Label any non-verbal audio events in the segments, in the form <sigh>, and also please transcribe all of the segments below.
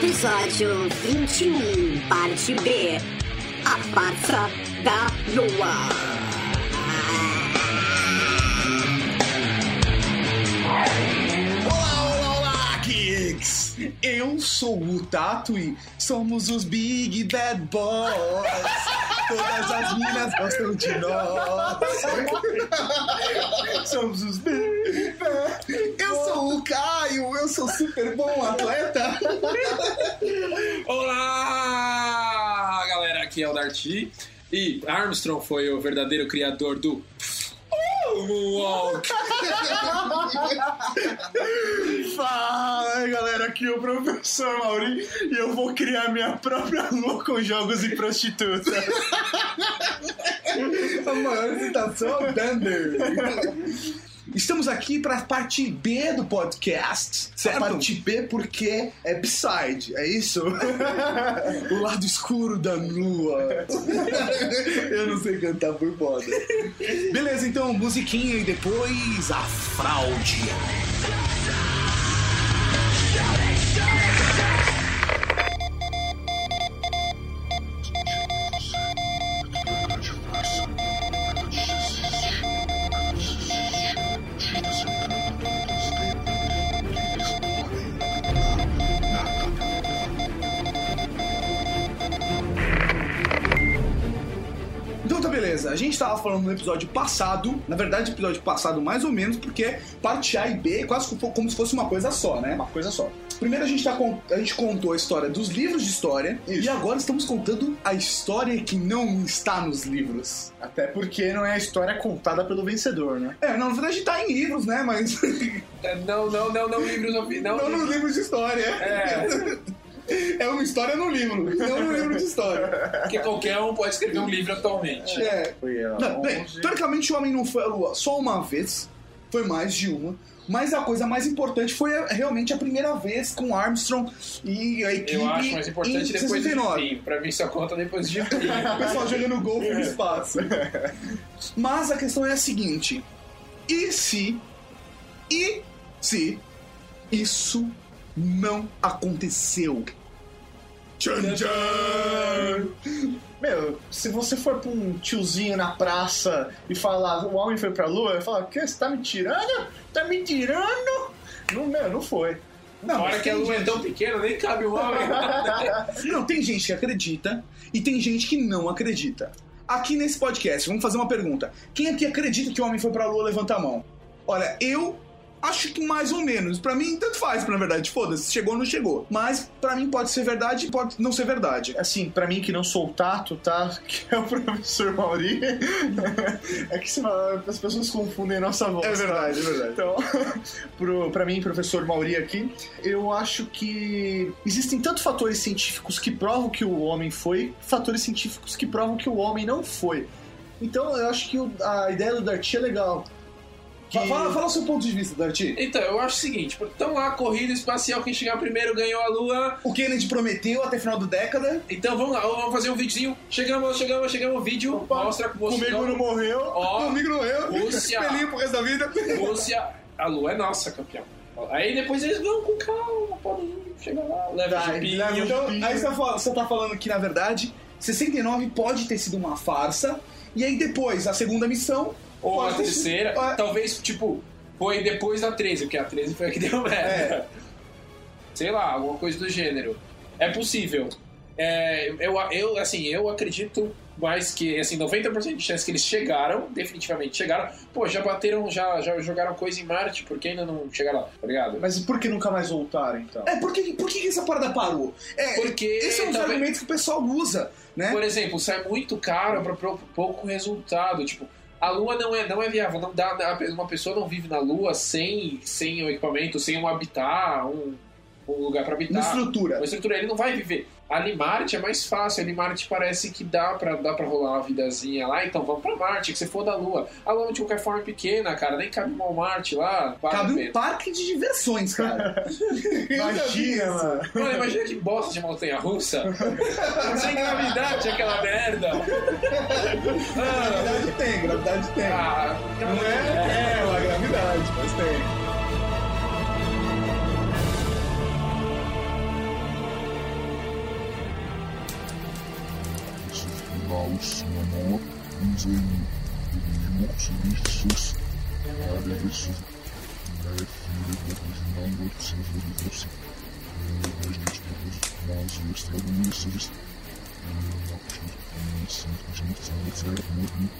Episódio 21, parte B. A farsa da lua. Olá, olá, olá, Kicks! Eu sou o Tato e somos os Big Bad Boys. Todas as minas gostam de nós. <laughs> somos os Big Bad. O Caio, eu sou super bom atleta. <laughs> Olá, galera, aqui é o Darty e Armstrong foi o verdadeiro criador do Moonwalk. <laughs> Fala galera, aqui é o professor Mauri e eu vou criar minha própria lua com jogos e prostitutas. A maior citação é o Thunder. Estamos aqui para a parte B do podcast, certo? A parte B porque é B-side, é isso? <laughs> o lado escuro da lua. <laughs> Eu não sei cantar por moda. Beleza, então, musiquinha e depois a fraude. Gente tava falando no episódio passado, na verdade episódio passado mais ou menos, porque parte A e B é quase como como se fosse uma coisa só, né? Uma coisa só. Primeiro a gente, tá a gente contou a história dos livros de história, e agora estamos contando a história que não está nos livros. Até porque não é a história contada pelo vencedor, né? É, não, na verdade tá em livros, né? Mas Não, não, não, não, livros ouvi- não, não nos livros de história. É, <laughs> É uma história no livro, não no livro de história. porque qualquer um pode escrever um livro atualmente. É. Não, bem, teoricamente o homem não foi à lua só uma vez, foi mais de uma. Mas a coisa mais importante foi realmente a primeira vez com Armstrong e a equipe Eu acho mais importante em depois 69. Gipinho. Pra mim só conta depois do <laughs> O Gipinho. pessoal jogando golfe no espaço. Mas a questão é a seguinte: e se. E se isso não aconteceu? Tchan, tchan. Meu, se você for pra um tiozinho na praça e falar o homem foi pra lua, eu falar, que? Você tá me tirando? Tá me tirando? Não, meu, não foi. Não, Na hora que a lua é gente- tão pequena, nem cabe o homem. <laughs> Não, tem gente que acredita e tem gente que não acredita. Aqui nesse podcast, vamos fazer uma pergunta. Quem aqui acredita que o homem foi pra lua, levanta a mão. Olha, eu acho que mais ou menos. Pra mim, tanto faz, na verdade. Foda-se, chegou ou não chegou. Mas pra mim pode ser verdade e pode não ser verdade. Assim, pra mim que não sou o tato, tá? <laughs> Que é o professor Mauri. <laughs> É que senão as pessoas confundem nossa voz. É verdade, tá? é verdade. Então, <laughs> pro, pra mim, professor Mauri aqui, eu acho que existem tanto fatores científicos que provam que o homem foi, fatores científicos que provam que o homem não foi. Então, eu acho que a ideia do Darty é legal. Que- Fa- Fala, fala o seu ponto de vista, Darty. Então, eu acho o seguinte: então lá, corrida espacial, quem chegar primeiro ganhou a lua. O Kennedy prometeu até final da década. Então vamos lá, vamos fazer um videozinho. Chegamos, chegamos, chegamos, vídeo. Opa, mostra com você. Comigo não morreu. Ó, Comigo não eu. Rússia. Feliz pro resto da vida. Rússia, a lua é nossa, campeão. Aí depois eles vão com calma, podem ir, chega lá, leva Tá, o jipinho. leva o Então, aí tá, você tá falando que, na verdade, 69 pode ter sido uma farsa. E aí depois, a segunda missão. Ou a pode sido- terceira, talvez, tipo, foi depois da 13, porque a 13 foi a que deu merda. É. Sei lá, alguma coisa do gênero. É possível. É, eu, eu, assim, eu acredito mais que, assim, 90% de chance que eles chegaram, definitivamente chegaram. Pô, já bateram, já, já jogaram coisa em Marte, por que ainda não chegaram lá, tá ligado? Mas por que nunca mais voltaram, então? É, por que, por que essa parada parou? É, Porque esse é um dos argumentos que o pessoal usa, né? Por exemplo, sai muito caro para pouco resultado. Tipo, a Lua não é, não é viável. Não dá, uma pessoa não vive na Lua sem, sem o equipamento, sem um habitat, um, um lugar para habitar. Uma estrutura. Uma estrutura, ele não vai viver. Ali Marte é mais fácil, ali Marte parece que dá pra, dá pra rolar uma vidazinha lá, então vamos pra Marte, que você for da Lua. A Lua de qualquer forma é pequena, cara, nem cabe um Marte lá. Cabe um parque de diversões, cara. <laughs> Imagina, mano. Mano, imagina que bosta de montanha russa. Sem gravidade, aquela merda. Ah, Gravidade tem, gravidade tem. ah, Não é? É, uma gravidade, mas tem. Hausnummer using the new services are the resources made for the numbers of the diversity. The measures of the ones who are the resources and the options and the sentences and the third movement.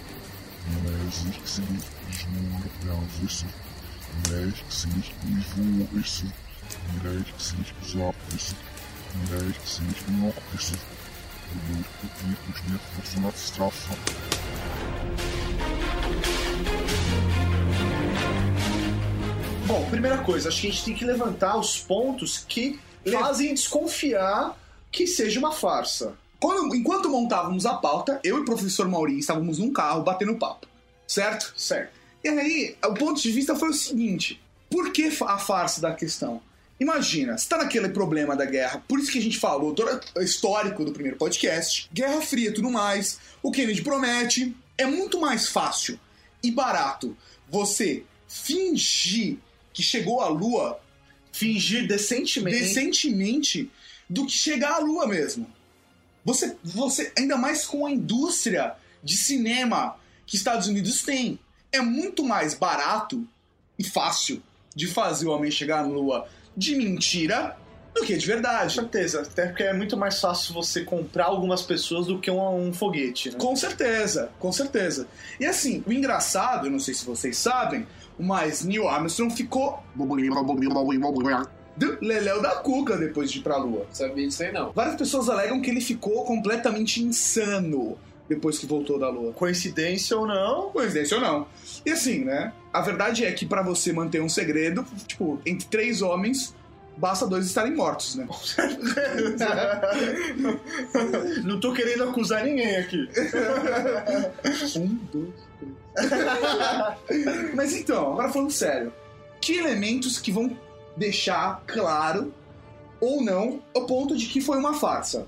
And as it exceeded, is more down this. And as it exceeded, is more this. And as it exceeded, is up this. And as it exceeded, not this. Bom, primeira coisa, acho que a gente tem que levantar os pontos que fazem desconfiar que seja uma farsa. Quando- enquanto montávamos a pauta, eu e o professor Maurinho estávamos num carro batendo papo, certo? Certo. E aí, o ponto de vista foi o seguinte: por que a farsa da questão? Imagina, você tá naquele problema da guerra, por isso que a gente falou todo histórico do primeiro podcast, Guerra Fria e tudo mais, o Kennedy promete, é muito mais fácil e barato você fingir que chegou à Lua Fingir decentemente. decentemente do que chegar à Lua mesmo. Você, você, ainda mais com a indústria de cinema que Estados Unidos tem, é muito mais barato e fácil de fazer o homem chegar na Lua de mentira do que de Com verdade. certeza, até porque é muito mais fácil você comprar algumas pessoas do que um, um foguete, né? Com certeza, com certeza. E assim, o engraçado, eu não sei se vocês sabem, mas Neil Armstrong ficou do leléu da cuca depois de ir pra Lua. Sabia disso aí não. Várias pessoas alegam que ele ficou completamente insano depois que voltou da Lua. Coincidência ou não, Coincidência ou não. E assim, né? A verdade é que pra você manter um segredo, tipo, entre três homens, basta dois estarem mortos, né? <laughs> não tô querendo acusar ninguém aqui. <laughs> Um, dois, três. Mas então, agora falando sério, que elementos que vão deixar claro ou não o ponto de que foi uma farsa?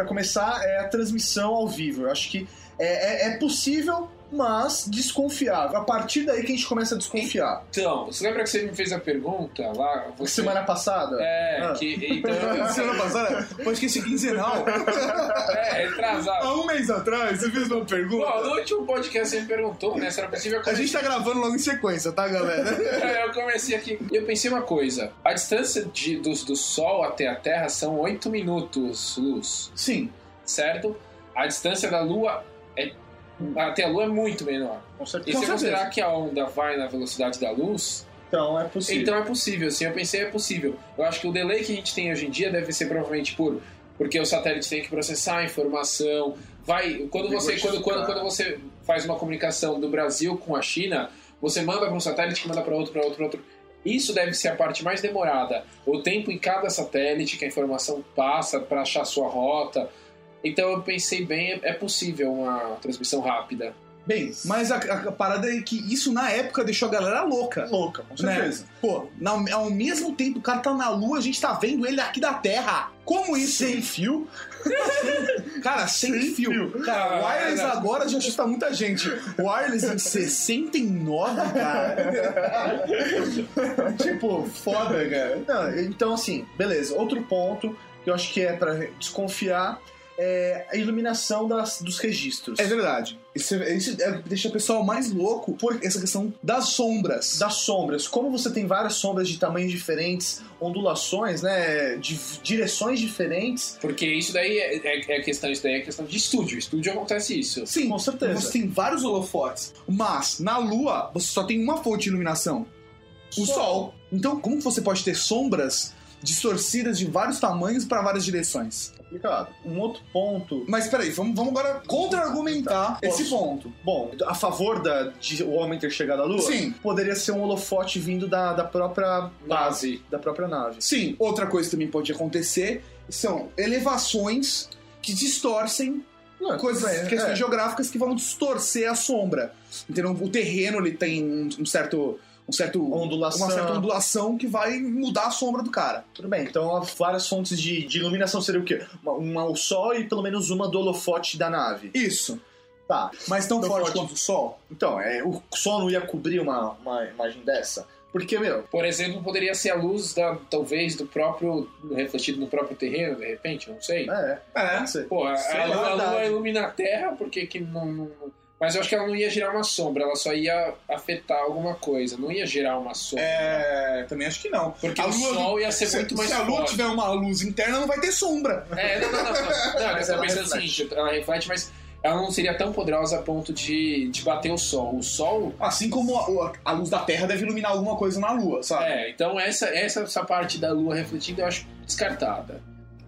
Pra começar, é a transmissão ao vivo. Eu acho que é, é- é possível, mas desconfiável. A partir daí que a gente começa a desconfiar. Então, você lembra que você me fez a pergunta lá? Você... Semana passada? É, Ah. que. <laughs> Então. Semana passada, pode que esse quinzenal. é, retrasado. Há um mês atrás, você fez uma pergunta. Bom, no último podcast você me perguntou, né? Se era possível A gente tá gravando logo em sequência, tá, galera? É, eu comecei aqui. E eu pensei uma coisa: a distância de, do, do Sol até a Terra são 8 minutos luz, Sim. certo? A distância da Lua é, até a Lua é muito menor. Com E certeza. se Com considerar que a onda vai na velocidade da luz, Então é possível. então é possível. Sim, eu pensei é possível. Eu acho que o delay que a gente tem hoje em dia deve ser provavelmente por porque o satélite tem que processar a informação. Vai quando você quando, quando, quando você faz uma comunicação do Brasil com a China, você manda para um satélite que manda para outro, para outro, para outro. Isso deve ser a parte mais demorada. O tempo em cada satélite que a informação passa para achar sua rota. Então eu pensei bem, é- possível uma transmissão rápida. Bem, mas a, a parada é que isso na época deixou a galera louca. Louca, com Né? certeza. Pô, na- ao mesmo tempo o cara tá na lua, a gente tá vendo ele aqui da Terra. Como isso? Sem fio. <laughs> Cara, sem, Sem fio. fio. Cara, Ah, wireless né? agora já assusta muita gente. Wireless em 69, cara. <laughs> tipo, foda, cara. Não, então, assim, beleza. Outro ponto que eu acho que é pra desconfiar é a iluminação das, dos registros. É verdade. Isso, isso é- deixa o pessoal mais louco por essa questão das sombras. Das sombras. Como você tem várias sombras de tamanhos diferentes, ondulações, né? De direções diferentes. Porque isso daí é, é, é questão, isso daí é questão de estúdio. Estúdio acontece isso. Sim, Com certeza. Você tem vários holofotes, mas na Lua você só tem uma fonte de iluminação: o Sol. Sol. Então, como você pode ter sombras distorcidas de vários tamanhos para várias direções? Complicado. Um outro ponto. Mas peraí, vamos, vamos agora contra-argumentar esse Posso? ponto. Bom, a favor da, de o homem ter chegado à Lua, Sim. poderia ser um holofote vindo da, da própria base, Nave. da própria nave. Sim, outra coisa que também pode acontecer são elevações que distorcem Não, coisas, é, questões é. geográficas que vão distorcer a sombra. Entendeu? O terreno ele tem um certo. Um certo Ondulação. Uma certa ondulação que vai mudar a sombra do cara. Tudo bem, então várias fontes de, de iluminação seria o quê? Uma, uma o sol e pelo menos uma do holofote da nave. Isso. Tá. Mas tão Tão forte forte. quanto o Sol? Então, é, o sol não ia cobrir uma, uma imagem dessa? Porque, meu, Por exemplo, poderia ser a luz da, talvez, do próprio. refletido no próprio terreno, de repente, não sei. é, É. Pô, a, Sei a, a lua ilumina a Terra, por que que não, não- Mas eu acho que ela não ia gerar uma sombra, ela só ia afetar alguma coisa, não ia gerar uma sombra. É, também acho que não. Porque A o lua- sol ia ser se, muito mais Se a lua forte. tiver uma luz interna, não vai ter sombra. É, não, não, não. não. não <laughs> Mas ela pensando o reflete. seguinte, ela reflete, mas ela não seria tão poderosa a ponto de, de bater o sol. O sol. Assim como a, a luz da Terra deve iluminar alguma coisa na lua, sabe? É, então essa, essa, essa parte da lua refletida eu acho descartada.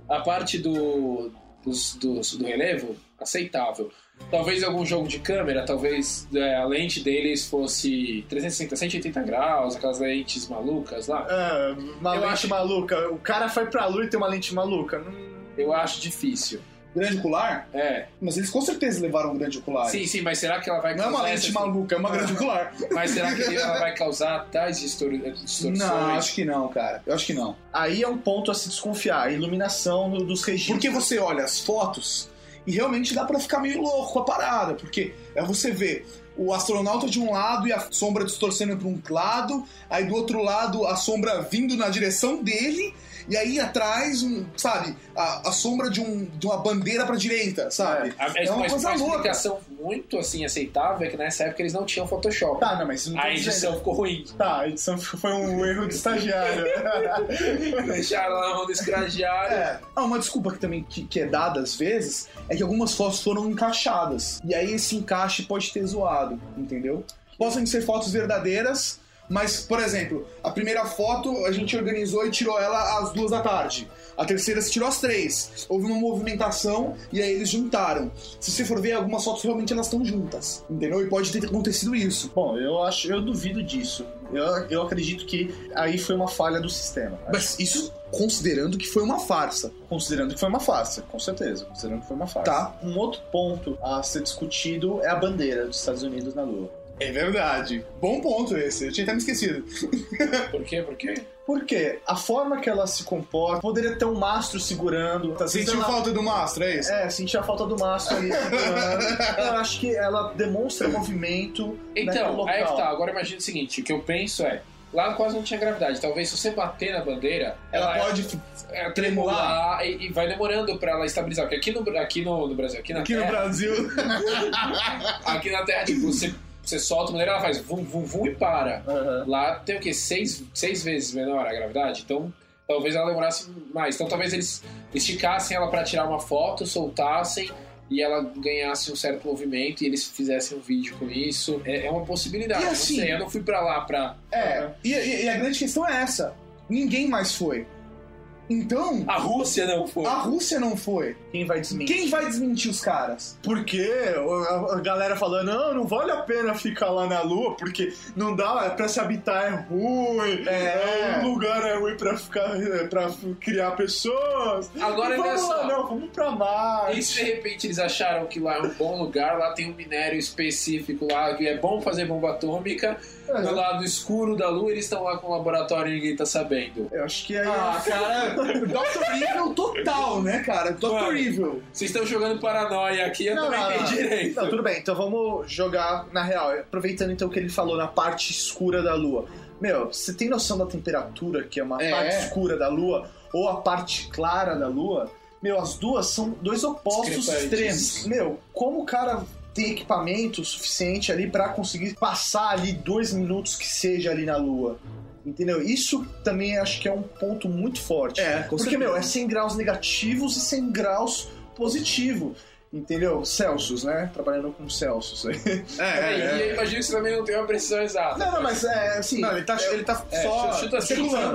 A parte do, dos- dos- do relevo, aceitável. Talvez algum jogo de câmera, talvez é, a lente deles fosse 360, 180 graus, aquelas lentes malucas lá. É, uma Eu lente acho- maluca. O cara foi pra lua e tem uma lente maluca. Não- Eu acho difícil. Grande ocular? É. Mas eles com certeza levaram um grande ocular. Sim, sim, mas será que ela vai Não é uma lente essas- maluca, é uma grande ocular. Mas será que <laughs> ela vai causar tais distor- distorções? Não, acho que não, cara. Eu acho que não. Aí é um ponto a se desconfiar. A iluminação do- dos registros. Porque você olha as fotos e realmente dá pra ficar meio louco com a parada, porque é você vê o astronauta de um lado e a sombra distorcendo para um lado, aí do outro lado a sombra vindo na direção dele, e aí atrás, um, sabe, a, a sombra de, um, de uma bandeira pra direita, sabe? A, É uma mas coisa uma louca. explicação muito assim aceitável é que nessa época eles não tinham Photoshop. Tá, não, mas isso não a edição dizendo. ficou ruim. Tá, a edição foi um erro de estagiário. <laughs> Deixaram lá na mão do escragiário. É. Ah, uma desculpa que também que, que é dada às vezes é que algumas fotos foram encaixadas. E aí esse encaixe pode ter zoado, entendeu? Podem ser fotos verdadeiras, mas, por exemplo, a primeira foto a gente organizou e tirou ela às duas da tarde. A terceira se tirou às três. Houve uma movimentação e aí eles juntaram. Se você for ver, algumas fotos realmente elas estão juntas, entendeu? E pode ter acontecido isso. Bom, eu acho, eu duvido disso. Eu, eu acredito que aí foi uma falha do sistema. Mas isso considerando que foi uma farsa. Considerando que foi uma farsa, com certeza. Considerando que foi uma farsa. Tá. Um outro ponto a ser discutido é a bandeira dos Estados Unidos na Lua. É verdade. Bom ponto esse. Eu tinha até me esquecido. <laughs> Por quê? Por quê? Porque a forma que ela se comporta poderia ter um mastro segurando. Tá Sentiu sentindo falta do mastro, é isso? É, sentir a falta do mastro ali segurando. <laughs> eu acho que ela demonstra movimento Então, local. aí é que tá. Agora imagina o seguinte: o que eu penso é. Lá quase não tinha gravidade. Talvez se você bater na bandeira, Ela ela, pode é, tremular e, e vai demorando pra ela estabilizar. Porque aqui no, aqui no, no Brasil, aqui na aqui no Terra, Brasil. <laughs> aqui na Terra, tipo, você, você solta a bandeira, ela faz vum, vum, vum e para. Aham. Lá tem o quê? Seis, seis vezes menor a gravidade? Então, talvez ela demorasse mais. Então, talvez eles esticassem ela pra tirar uma foto, soltassem e ela ganhasse um certo movimento e eles fizessem um vídeo com isso. É, é uma possibilidade. E não assim- sei, eu não fui pra lá pra. É, e, e- e a grande questão é essa. Ninguém mais foi. Então, A Rússia não foi. a Rússia não foi. Quem vai desmentir? Quem vai desmentir os caras? Porque a, a galera falando, não, não vale a pena ficar lá na Lua, porque não dá, é pra se habitar é ruim, É. o lugar é ruim pra ficar, é, pra criar pessoas. Agora, não vamos lá, não, vamos pra Marte. E se de repente eles acharam que lá é um bom lugar, lá tem um minério específico lá que é bom fazer bomba atômica, do lado escuro da Lua eles estão lá com o laboratório e ninguém tá sabendo. Eu acho que aí Ah, cara, <laughs> Dr. Evil total, né, cara? Dr. Mano. Evil. Vocês estão jogando paranoia aqui, eu Não, também não, tenho não. direito. Não, tudo bem, então vamos jogar na real. Aproveitando então o que ele falou na parte escura da Lua. Meu, você tem noção da temperatura, que é uma É. parte escura da Lua, ou a parte clara da Lua? Meu, as duas são dois opostos extremos. Meu, como o cara tem equipamento suficiente ali pra conseguir passar ali dois minutos que seja ali na Lua? Entendeu? Isso também acho que é um ponto muito forte. É, Porque, certeza. meu, é 100 graus negativos e 100 graus positivo. Entendeu? Celsius, né? Trabalhando com Celsius. <laughs> É, é, E é. eu imagino que você também não tem uma precisão exata. Não, não, mas é assim. Não, ele tá, ele tá É, só chuta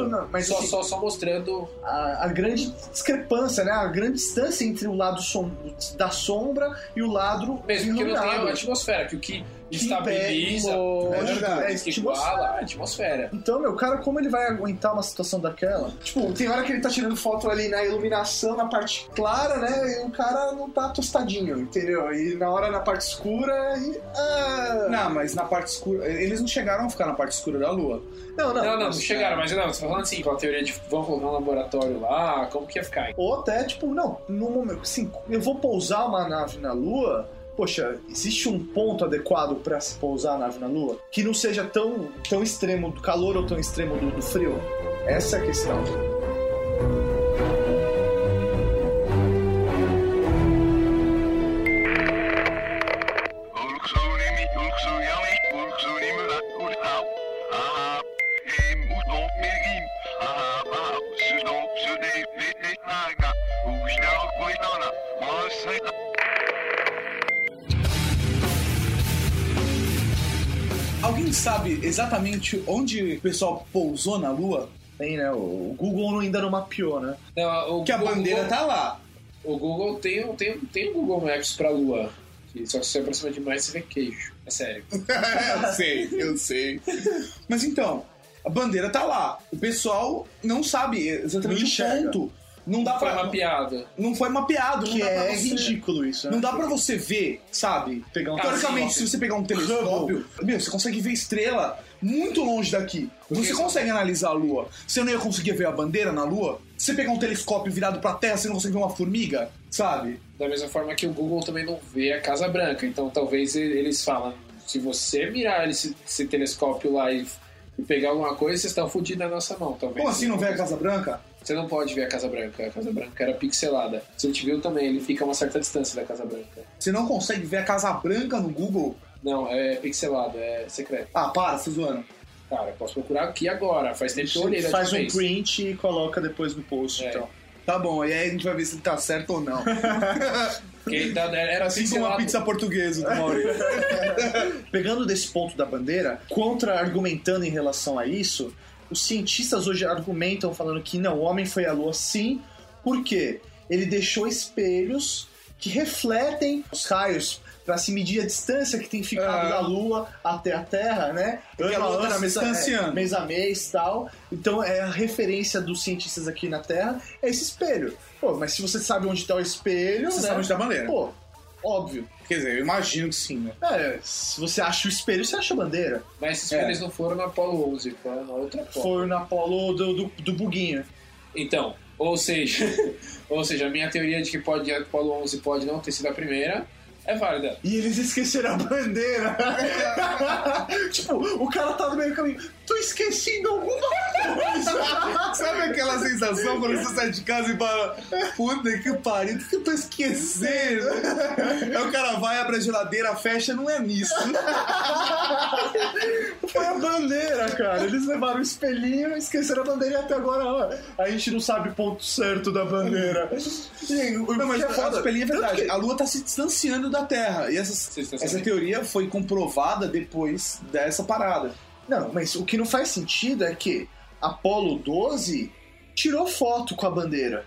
não, mas só, assim, só, só mostrando. a, a grande discrepância, né? A grande distância entre o lado som- da sombra e o lado Mesmo que não tenha iluminado. a atmosfera, que o Que estabiliza, É é, iguala a atmosfera. Então, meu, cara, como ele vai aguentar uma situação daquela? Tipo, tem hora que ele tá tirando foto ali na iluminação, na parte clara, né? E o cara não tá tostadinho, entendeu? E na hora na parte escura. E, ah... Não, mas na parte escura. Eles não chegaram a ficar na parte escura da Lua. não, não. Não, não, não mas- chegaram, mas não, você tá falando assim, com a teoria de vão colocar um laboratório lá, como que ia ficar? Ou até, tipo, não, no momento, assim, eu vou pousar uma nave na Lua, poxa, existe um ponto adequado para se pousar a nave na Lua que não seja tão, tão extremo do calor ou tão extremo do, do frio? Essa é a questão. Alguém sabe exatamente onde o pessoal pousou na Lua? Tem, né? O Google ainda não mapeou, né? Não, o Que a Google- bandeira tá lá. O Google tem, tem, tem o Google Maps pra Lua. que Só que se você aproxima demais, você vê queijo. É sério. <laughs> eu sei, eu sei. Mas então, a bandeira tá lá. O pessoal não sabe exatamente Não o ponto. Não dá Foi pra. mapeado. Não foi mapeado, não Que dá pra é você- ridículo isso, né? Não dá pra você ver, sabe? Pegar um Teoricamente, se você pegar um telescópio, meu, você consegue ver estrela muito longe daqui. Você consegue analisar a Lua. Você não ia conseguir ver a bandeira na Lua? Se você pegar um telescópio virado pra Terra, você não consegue ver uma formiga, sabe? Da mesma forma que o Google também não vê a Casa Branca. Então talvez eles falam, se você mirar esse, esse telescópio lá e, e pegar alguma coisa, vocês estão fodidos na nossa mão, talvez. Como assim não vê a Casa Branca? Você não pode ver a Casa Branca. A Casa Branca era pixelada. Se a gente viu também, ele fica a uma certa distância da Casa Branca. Você não consegue ver a Casa Branca no Google? Não, é pixelado, é secreto. Ah, para, você zoando. Cara, eu posso procurar aqui agora. Faz tempo que eu olhei Faz um vez. print e coloca depois no post, É. então. Tá bom, e aí a gente vai ver se ele tá certo ou não. <laughs> Porque tá- era Assim como uma pizza portuguesa do Maurício. <laughs> Pegando desse ponto da bandeira, contra-argumentando em relação a isso, os cientistas hoje argumentam falando que não, o homem foi à Lua sim, porque ele deixou espelhos que refletem os raios para se medir a distância que tem ficado É. da Lua até a Terra, né? Porque a Lua tá ano, mês a- distanciando. é, mês a mês tal. Então é a referência dos cientistas aqui na Terra é esse espelho. Pô, mas se você sabe onde está o espelho, Você né? sabe onde tá a bandeira. Pô, óbvio. Quer dizer, eu imagino que sim, né? É, se você acha o espelho, você acha a bandeira. Mas esses É. eles não foram na Apollo 11, foram na outra Apollo. Foi na Apollo do, do, do buguinho. Então, ou seja, <laughs> ou seja, a minha teoria de que pode, a Apollo 11 pode não ter sido a primeira é válida. E eles esqueceram a bandeira. <laughs> tipo, o cara tá no meio do caminho. Tô esquecendo alguma coisa. <laughs> Sabe aquela sensação quando você sai de casa e fala Puta que pariu, o que eu tô esquecendo? Aí o cara vai, abre a geladeira, fecha, não é nisso. <laughs> Foi a bandeira, cara. Eles levaram o espelhinho, esqueceram a bandeira e até agora ó, a gente não sabe o ponto certo da bandeira. O- Não, mas a foto espelhinho é verdade. A Lua tá se distanciando da Terra. E essa teoria foi comprovada depois dessa parada. Não, mas o que não faz sentido é que Apollo 12 tirou foto com a bandeira.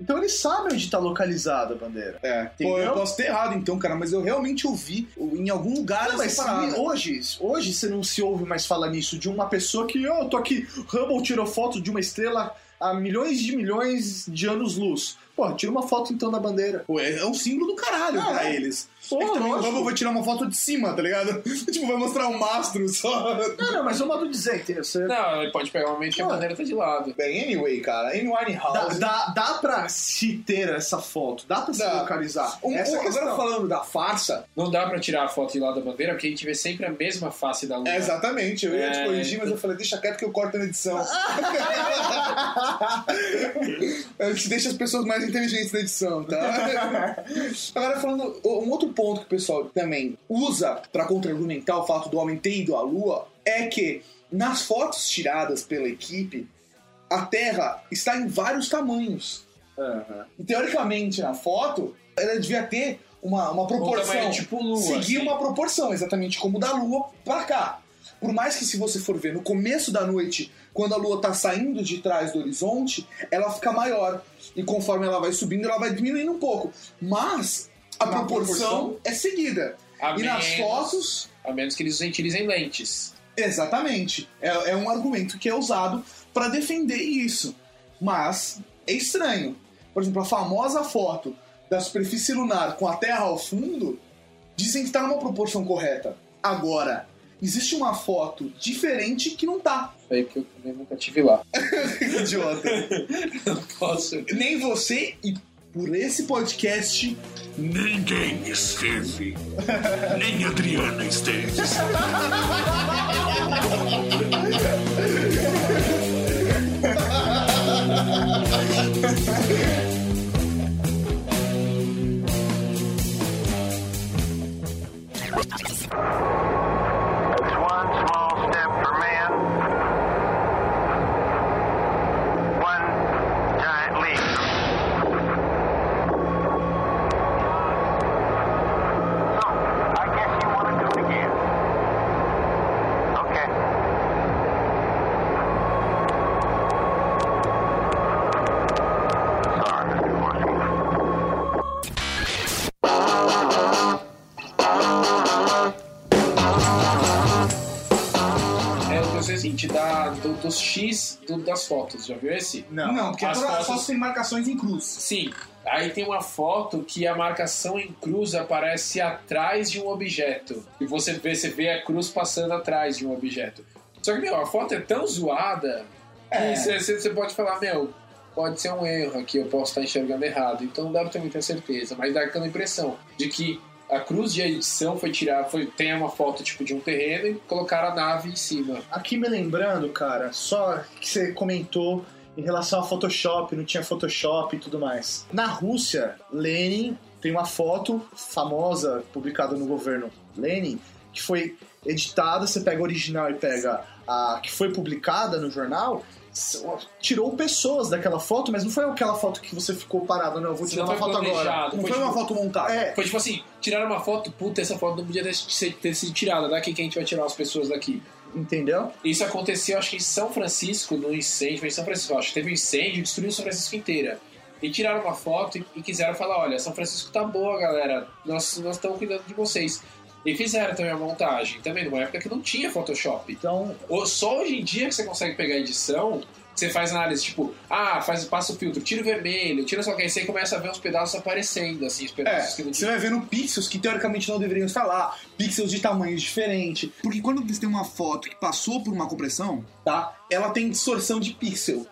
Então eles sabem onde tá localizada a bandeira. É. Pô, eu posso ter errado então, cara, mas eu realmente ouvi em algum lugar Não, mas parada. hoje, hoje você não se ouve mais falar nisso de uma pessoa que, ó, eu tô aqui, Hubble tirou foto de uma estrela há milhões de milhões de anos-luz. Pô, tira uma foto então da bandeira. Pô, é é um símbolo do caralho Ah, pra é. eles. Pô, é que lógico. Vai tirar uma foto de cima, tá ligado? <laughs> tipo, vai mostrar um mastro só. Não, não, mas é um modo de dizer, entendeu? Você... Não, ele pode pegar um momento que a bandeira tá de lado. Bem, anyway, cara, Amy Dá, Winehouse... dá, dá pra se ter essa foto, dá pra se Dá. localizar. Um, essa a agora falando da farsa, Não dá pra tirar a foto de lado da bandeira, porque a gente vê sempre a mesma face da lua. é, exatamente, eu ia te É, corrigir, mas eu falei, deixa quieto que eu corto na edição. <laughs> a gente deixa as pessoas mais inteligentes na edição, tá? <laughs> Agora, falando, um outro ponto que o pessoal também usa pra contra-argumentar o fato do homem ter ido à Lua é que nas fotos tiradas pela equipe, a Terra está em vários tamanhos. Aham. E, teoricamente, na foto, ela devia ter uma, uma proporção. tipo lua, seguir assim. uma proporção, exatamente como da Lua pra cá. Por mais que, se você for ver no começo da noite, quando a Lua tá saindo de trás do horizonte, ela fica maior. E conforme ela vai subindo, ela vai diminuindo um pouco. Mas a proporção, proporção. é seguida. A e nas menos- fotos, A menos que eles utilizem lentes. Exatamente. É, é um argumento que é usado para defender isso. Mas é estranho. Por exemplo, a famosa foto da superfície lunar com a Terra ao fundo dizem que está numa proporção correta. Agora, existe uma foto diferente que não tá. Aí que eu também nunca tive lá. <laughs> Idiota. <laughs> Não posso. Nem você e por esse podcast. Ninguém esteve. <laughs> Nem Adriana esteve. <laughs> dos X do- das fotos, já viu esse? Não. Não, porque As todas as fotos- fotos têm marcações em cruz. Sim. Aí tem uma foto que a marcação em cruz aparece atrás de um objeto. E você vê, você vê a cruz passando atrás de um objeto. Só que, meu, a foto é tão zoada que você, você- você pode falar, meu, pode ser um erro aqui, eu posso estar enxergando errado. Então não dá pra ter muita certeza. Mas dá aquela impressão de que a cruz de edição foi tirar, foi, tem uma foto tipo de um terreno e colocaram a nave em cima. Aqui me lembrando, cara, só que você comentou em relação a Photoshop, não tinha Photoshop e tudo mais. Na Rússia, Lenin tem uma foto famosa publicada no governo Lenin que foi editada, você pega a original e pega a que foi publicada no jornal, tirou pessoas daquela foto, mas não foi aquela foto que você ficou parado, não, eu vou tirar Não uma foto agora. Não foi foi uma tipo- foto montada. É, Foi tipo assim, tiraram uma foto, puta, essa foto não podia ter, ter sido tirada, daqui que a gente vai tirar as pessoas daqui. entendeu? Isso aconteceu, acho que em São Francisco, no incêndio, foi em São Francisco, acho que teve um incêndio e destruiu São Francisco inteira. E tiraram uma foto e, e quiseram falar, olha, São Francisco tá boa, galera, nós, nós estamos cuidando de vocês. E fizeram também a montagem, também numa época que não tinha Photoshop. Então, Só hoje em dia que você consegue pegar a edição, você faz análise, tipo, ah, faz, passa o filtro, tira o vermelho, tira só que aí você começa a ver uns pedaços aparecendo, assim, os É, pedaços que não você vai vendo pixels que teoricamente não deveriam estar lá, pixels de tamanhos diferentes. Porque quando você tem uma foto que passou por uma compressão, tá? Ela tem distorção de pixel.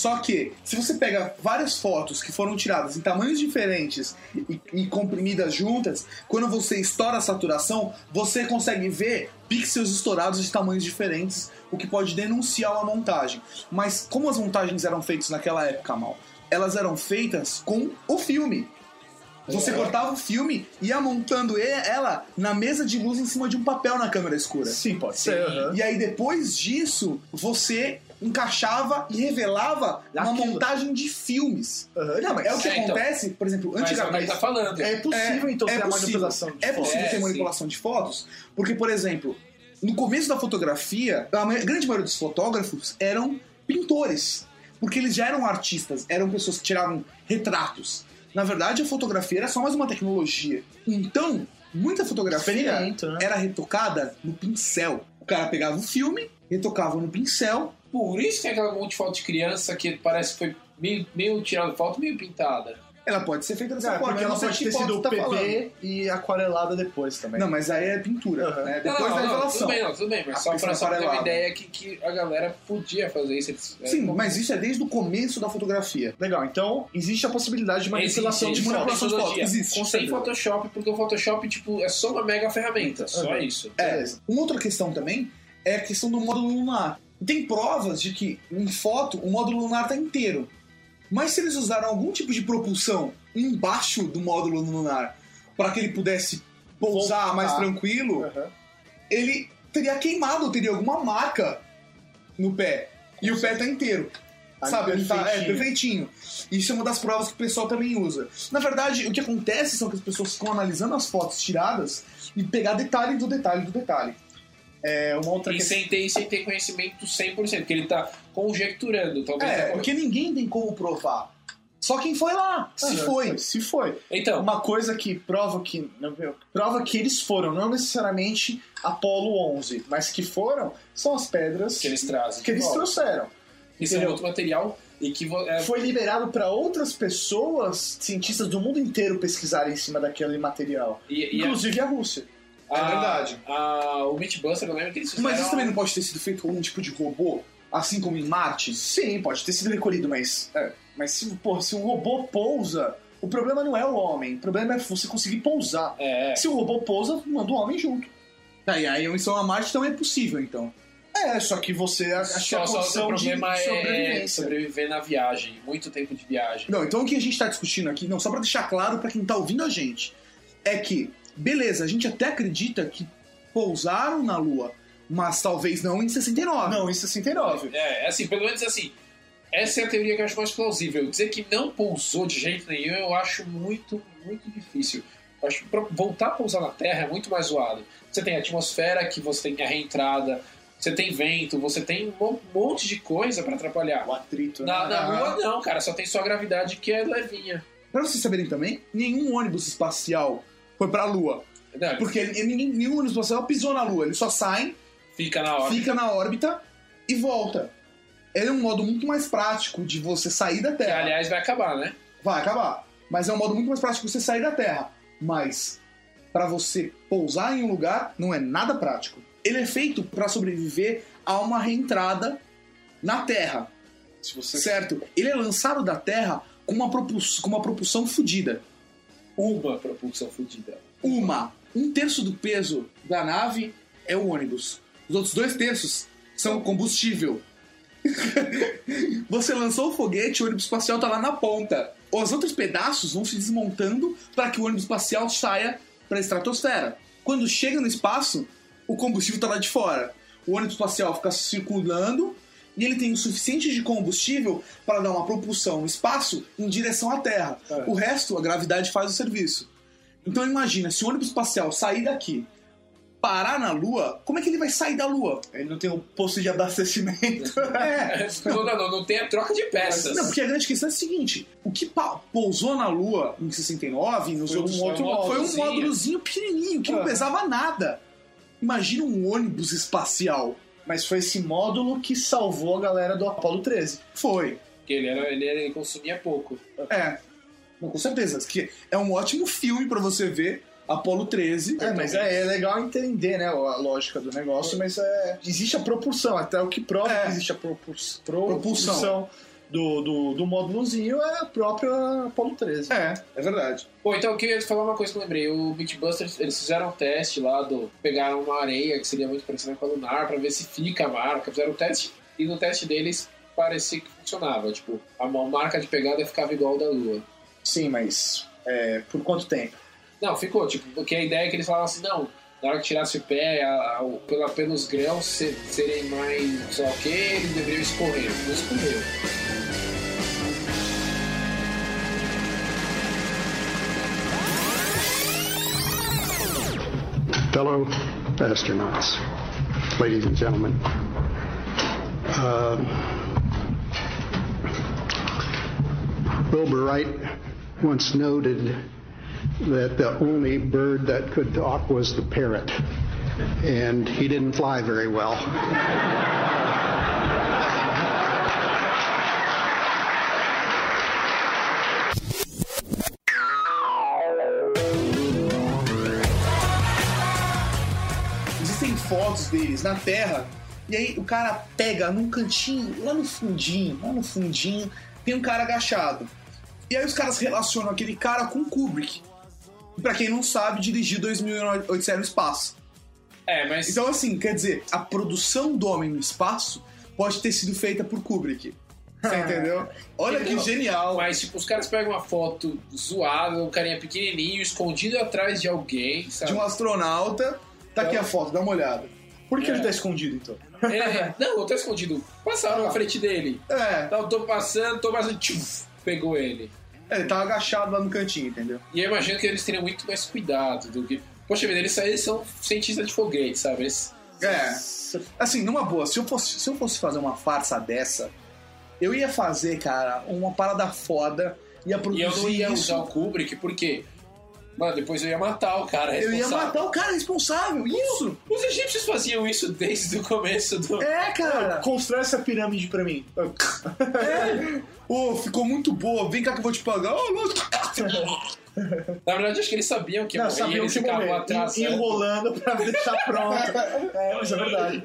Só que, se você pega várias fotos que foram tiradas em tamanhos diferentes e, e comprimidas juntas, quando você estoura a saturação, você consegue ver pixels estourados de tamanhos diferentes, o que pode denunciar uma montagem. Mas como as montagens eram feitas naquela época, mal, elas eram feitas com o filme. Você cortava o filme e ia montando ela na mesa de luz em cima de um papel na câmera escura. sim, pode ser. aham. E aí depois disso, você encaixava e revelava uma Aquilo. montagem de filmes. Aham. Não, mas É o que É, então. acontece, por exemplo, Mas é ele antigamente. tá falando. é possível, então, ter a possível. manipulação de É foto. possível É, ter sim. manipulação de fotos, porque, por exemplo, no começo da fotografia, a grande maioria dos fotógrafos eram pintores, porque eles já eram artistas, eram pessoas que tiravam retratos. Na verdade, a fotografia era só mais uma tecnologia. Então, muita fotografia né? era retocada no pincel. O cara pegava o filme, retocava no pincel. Por isso tem aquela monte de foto de criança que parece que foi meio, meio tirada foto, meio pintada. Ela pode ser feita dessa É, forma. porque ela pode que ter sido tá PB falando. e aquarelada depois também. Não, mas aí é pintura, Aham. né? Não, Depois não, da não, revelação. tudo bem, não, tudo bem, mas A só pra, só ter uma ideia que, que a galera podia fazer isso. Eles- é Sim, como- mas isso é desde o começo da fotografia. Legal, então existe a possibilidade de manipulação Existe, de manipulação de foto, tecnologia. existe, com Sem. Photoshop, porque o Photoshop tipo, é só uma mega ferramenta, só Uhum. isso. É, uma outra questão também é a questão do módulo lunar. Tem provas de que em foto o módulo lunar tá inteiro. Mas se eles usaram algum tipo de propulsão embaixo do módulo lunar para que ele pudesse pousar Voltar. mais tranquilo, Aham. ele teria queimado, teria alguma marca no pé. E o pé tá inteiro. Tá Sabe, ele tá é, perfeitinho. Isso é uma das provas que o pessoal também usa. Na verdade, o que acontece são que as pessoas ficam analisando as fotos tiradas e pegar detalhe do detalhe do detalhe. É uma outra E sem ter, sem ter conhecimento 100%, porque ele tá conjecturando, talvez. É, tá- porque ninguém tem como provar. Só quem foi lá, se Aham, foi. Se foi. Então, Uma coisa que prova que não, meu, prova que eles foram, não necessariamente Apolo 11, mas que foram, são as pedras que eles trazem. que eles Volta. trouxeram. Isso é outro material e que é, Foi liberado para outras pessoas, cientistas do mundo inteiro, pesquisarem em cima daquele material, e, e a- inclusive a Rússia. A, É verdade. a- o Mythbuster, eu lembro que eles. Mas isso também não pode ter sido feito com algum tipo de robô, assim como em Marte? Sim, pode ter sido recolhido, mas. é, mas se, pô, se um robô pousa O problema não é o homem, o problema é você conseguir pousar. É. Se o robô pousa, manda o homem junto. Tá, e aí a missão a Marte também é possível, então. É, só que você acha que Só, a só o condição problema de é sobrevivência. sobreviver na viagem. Muito tempo de viagem. Não, então o que a gente tá discutindo aqui, não, só pra deixar claro pra quem tá ouvindo a gente, é que, beleza, a gente até acredita que pousaram na Lua, mas talvez não em 69. Não, em 69. É, assim, pelo menos assim. Essa é a teoria que eu acho mais plausível. Dizer que não pousou de jeito nenhum, eu acho muito, muito difícil. Eu acho que voltar a pousar na Terra é muito mais zoado. Você tem a atmosfera, que você tem a reentrada, você tem vento, você tem um mon- monte de coisa pra atrapalhar. O atrito. Na, né? na Lua não, cara, só tem só a gravidade que é levinha. Pra vocês saberem também, nenhum ônibus espacial foi pra Lua. Não, Porque ele- ninguém- nenhum ônibus espacial pisou na Lua. Eles só saem, fica na hora. fica na órbita e volta. Ele é um modo muito mais prático de você sair da Que, Terra. aliás, vai acabar, né? Vai acabar. Mas é um modo muito mais prático de você sair da Terra. Mas pra você pousar em um lugar, não é nada prático. Ele é feito pra sobreviver a uma reentrada na Terra. Você Certo? Ele é lançado da Terra com uma, propulsão, com uma propulsão fodida. Uma propulsão fodida. Uma. Um terço do peso da nave é o ônibus. Os outros dois terços são combustível. <laughs> Você lançou o foguete, o ônibus espacial tá lá na ponta. Os outros pedaços vão se desmontando para que o ônibus espacial saia para a estratosfera. Quando chega no espaço, o combustível tá lá de fora. O ônibus espacial fica circulando e ele tem o suficiente de combustível para dar uma propulsão no espaço em direção à Terra. É. O resto, a gravidade faz o serviço. Então imagina, se o ônibus espacial sair daqui, parar na Lua, como é que ele vai sair da Lua? ele não tem um posto de abastecimento. <laughs> É. <laughs> Não, não, não, não tem a troca de peças. Não, porque a grande questão é a seguinte: o que pousou na Lua em 69, nos Foi um outros outro foi um módulozinho. módulozinho pequenininho que não Ah. pesava nada. Imagina um ônibus espacial. Mas foi esse módulo que salvou a galera do Apollo 13. Foi. Porque ele, era, ele, era- ele consumia pouco. É. Não, com certeza. Que é um ótimo filme pra você ver. Apolo 13. É, mas é, é legal entender, né, a lógica do negócio, mas é, existe a propulsão, até o que prova É. que existe a propulsão, Propulsão. Do, do, do módulozinho é a própria Apollo 13. É, é verdade. Bom, então eu queria falar uma coisa que eu lembrei. O Mythbusters, eles fizeram um teste lá do. Pegaram uma areia que seria muito parecida com a lunar pra ver se fica a marca. Fizeram um teste e no teste deles parecia que funcionava. Tipo, a ma- marca de pegada ficava igual da lua. Sim, mas é, por quanto tempo? Não, ficou, tipo, porque a ideia é que eles falavam assim, não, na hora que tirasse o pé, a- a- pela, pelos grãos se- serem mais, sei lá que, eles deveriam escorrer. Não escorreu. fellow astronauts, ladies and gentlemen. Uh, Wilbur Wright once noted that the only bird that could talk was the parrot, and he didn't fly very well. Fotos deles na Terra. E aí o cara pega num cantinho, lá no fundinho, lá no fundinho, tem um cara agachado. E aí os caras relacionam aquele cara com Kubrick. E pra quem não sabe, dirigiu 2008 no espaço. É, mas. Então, assim, quer dizer, a produção do Homem no Espaço pode ter sido feita por Kubrick. <laughs> Você entendeu? Olha que Não, genial. Mas, tipo, os caras pegam uma foto zoada, um carinha pequenininho, escondido atrás de alguém, sabe? De um astronauta. Tá aqui a foto, dá uma olhada. Por que É. ele tá escondido, então? É, não, eu tô escondido. Passaram na frente dele. É, Então, eu tô passando, tô passando, tchuf, pegou ele. Ele tava agachado lá no cantinho, entendeu? E eu imagino que eles teriam muito mais cuidado do que. Poxa vida, eles, eles são cientistas de foguete, sabe? Eles... É. Assim, numa boa, se eu fosse, se eu fosse fazer uma farsa dessa, eu ia fazer, cara, uma parada foda, ia E produzir eu não ia isso. usar o Kubrick porque. Mano, depois eu ia matar o cara Eu ia responsável. matar o cara responsável, isso! Os egípcios faziam isso desde o começo do. É, cara! Constrói essa pirâmide pra mim. É. Ô, ficou muito boa, vem cá que eu vou te pagar. Ô, louco. <laughs> Na verdade, acho que eles sabiam que ia Não, sabiam eles que ficavam atrás. Né? Enrolando pra deixar pronto. <laughs> é, mas é verdade.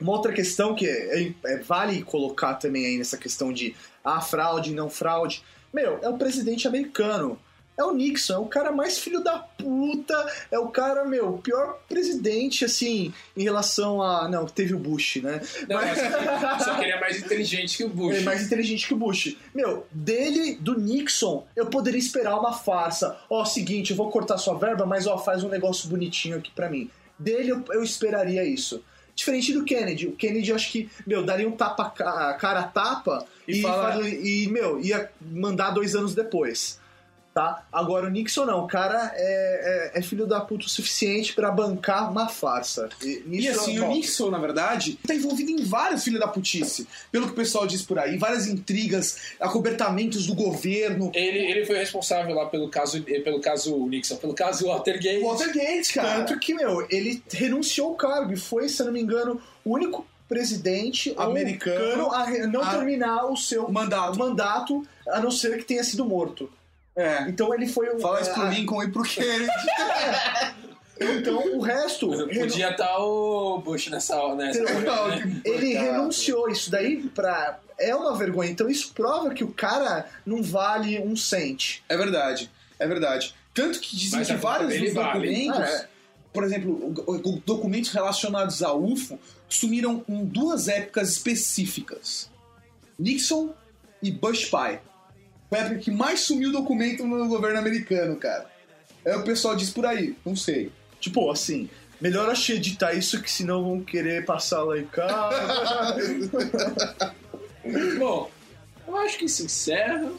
Uma outra questão que é- é- vale colocar também aí nessa questão de ah, fraude, não fraude. Meu, é o presidente americano. É o Nixon, é o cara mais filho da puta, é o cara, meu, pior presidente, assim, em relação a. Não, teve o Bush, né? Não, Mas- só, que, ele é mais inteligente que o Bush. É mais inteligente que o Bush. Meu, dele, do Nixon, eu poderia esperar uma farsa. Ó, seguinte, eu vou cortar sua verba, mas ó, faz um negócio bonitinho aqui pra mim. Dele eu, eu esperaria isso. Diferente do Kennedy. O Kennedy, acho que, meu, daria um tapa ca- cara a tapa E e, fala- e, meu, ia mandar dois anos depois. Tá? Agora o Nixon não, o cara é, é- é filho da puta o suficiente pra bancar uma farsa. E, E nisso assim, o. Nixon, na verdade, tá envolvido em vários filhos da putice. Pelo que o pessoal diz por aí. Várias intrigas, acobertamentos do governo. Ele, ele foi responsável lá pelo caso, pelo caso Nixon, pelo caso Watergate. Watergate, cara. Tanto que, meu, ele renunciou ao cargo e foi, se eu não me engano, o único presidente Americano a re- não a- terminar o seu Mandato. mandato, a não ser que tenha sido morto. É. Então ele foi o. Fala isso pro Lincoln e pro Kennedy. <laughs> Então o resto. Podia estar o Bush nessa hora, hora, né? <laughs> Ele Coitado. renunciou. Isso daí pra, é uma vergonha. Então isso prova que o cara não vale um cent. É verdade, é verdade. Tanto que dizem Mas que vários dos vale. documentos, Ah, é. por exemplo, documentos relacionados a UFO sumiram em duas épocas específicas: Nixon e Bush pai. Foi a época que mais sumiu documento no governo americano, cara. É o pessoal diz por aí, não sei. Tipo, assim, melhor acho editar isso que senão vão querer passar lá em casa. <laughs> Bom, eu acho que se encerra.